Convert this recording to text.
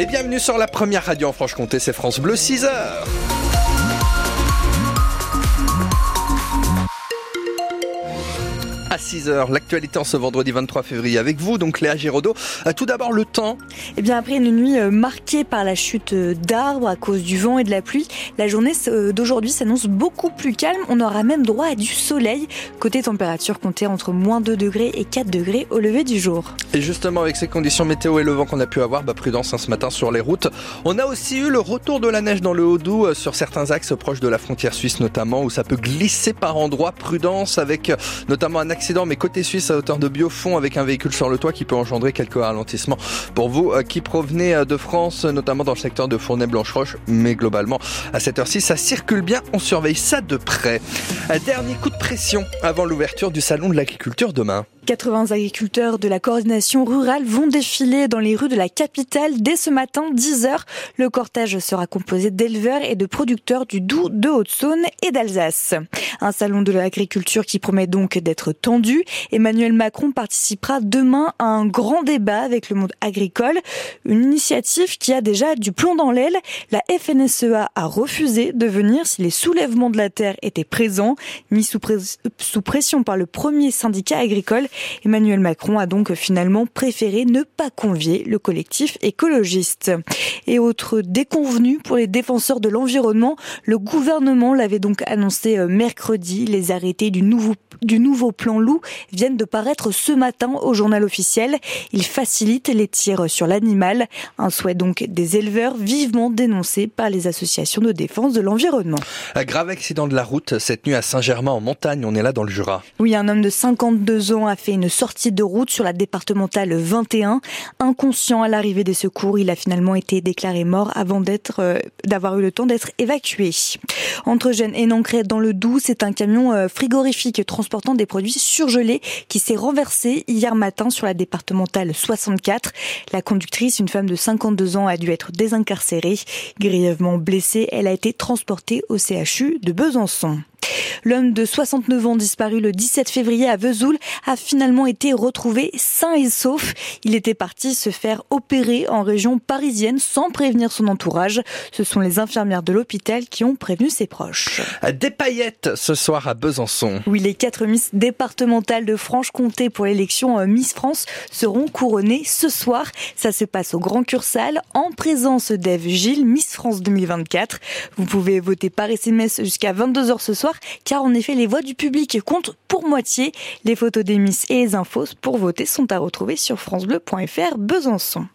Et bienvenue sur la première radio en Franche-Comté, c'est France Bleu 6 6h. L'actualité en ce vendredi 23 février avec vous, donc Léa Giraudot. Euh, tout d'abord, le temps. Eh bien, après une nuit euh, marquée par la chute euh, d'arbres à cause du vent et de la pluie, la journée d'aujourd'hui s'annonce beaucoup plus calme. On aura même droit à du soleil. Côté température, comptée entre moins 2 degrés et 4 degrés au lever du jour. Et justement, avec ces conditions météo et le vent qu'on a pu avoir, bah, prudence hein, ce matin sur les routes. On a aussi eu le retour de la neige dans le Haut-Doubs sur certains axes proches de la frontière suisse notamment, où ça peut glisser par endroits. Prudence avec notamment un accident, mais côté suisse à hauteur de Biofond avec un véhicule sur le toit qui peut engendrer quelques ralentissements pour vous euh, qui provenez euh, de France, notamment dans le secteur de Fournay-Blanche-Roche, mais globalement à cette heure-ci ça circule bien, on surveille ça de près. Un dernier coup de pression avant l'ouverture du salon de l'agriculture demain. 80 agriculteurs de la coordination rurale vont défiler dans les rues de la capitale dès ce matin 10h. Le cortège sera composé d'éleveurs et de producteurs du Doubs, de Haute-Saône et d'Alsace. Un salon de l'agriculture qui promet donc d'être tendu. Emmanuel Macron participera demain à un grand débat avec le monde agricole. Une initiative qui a déjà du plomb dans l'aile. La FNSEA a refusé de venir si les soulèvements de la terre étaient présents, mis sous, pression par le premier syndicat agricole. Emmanuel Macron a donc finalement préféré ne pas convier le collectif écologiste. Et autre déconvenu pour les défenseurs de l'environnement, le gouvernement l'avait donc annoncé euh, mercredi. Les arrêtés du nouveau, du nouveau plan loup viennent de paraître ce matin au journal officiel. Il facilite les tirs sur l'animal. Un souhait donc des éleveurs vivement dénoncé par les associations de défense de l'environnement. Un grave accident de la route cette nuit à Saint-Germain en montagne. On est là dans le Jura. Oui, un homme de 52 ans a fait une sortie de route sur la départementale 21. Inconscient à l'arrivée des secours, il a finalement été déclaré mort avant d'être, euh, d'avoir eu le temps d'être évacué. Entre Gênes et Nancret dans le Doubs, c'est un camion euh, frigorifique transportant des produits surgelés qui s'est renversé hier matin sur la départementale 64. La conductrice, une femme de 52 ans, a dû être désincarcérée. Grièvement blessée, elle a été transportée au CHU de Besançon. L'homme de 69 ans disparu le 17 février à Vesoul a finalement été retrouvé sain et sauf. Il était parti se faire opérer en région parisienne sans prévenir son entourage. Ce sont les infirmières de l'hôpital qui ont prévenu ses proches. Des paillettes ce soir à Besançon. Oui, les quatre Miss départementales de Franche-Comté pour l'élection euh, Miss France seront couronnées ce soir. Ça se passe au Grand Cursal en présence d'Ève Gilles, Miss France 2024. Vous pouvez voter par SMS jusqu'à 22h ce soir car en effet les voix du public comptent pour moitié. Les photos des Miss et les infos pour voter sont à retrouver sur francebleu.fr Besançon.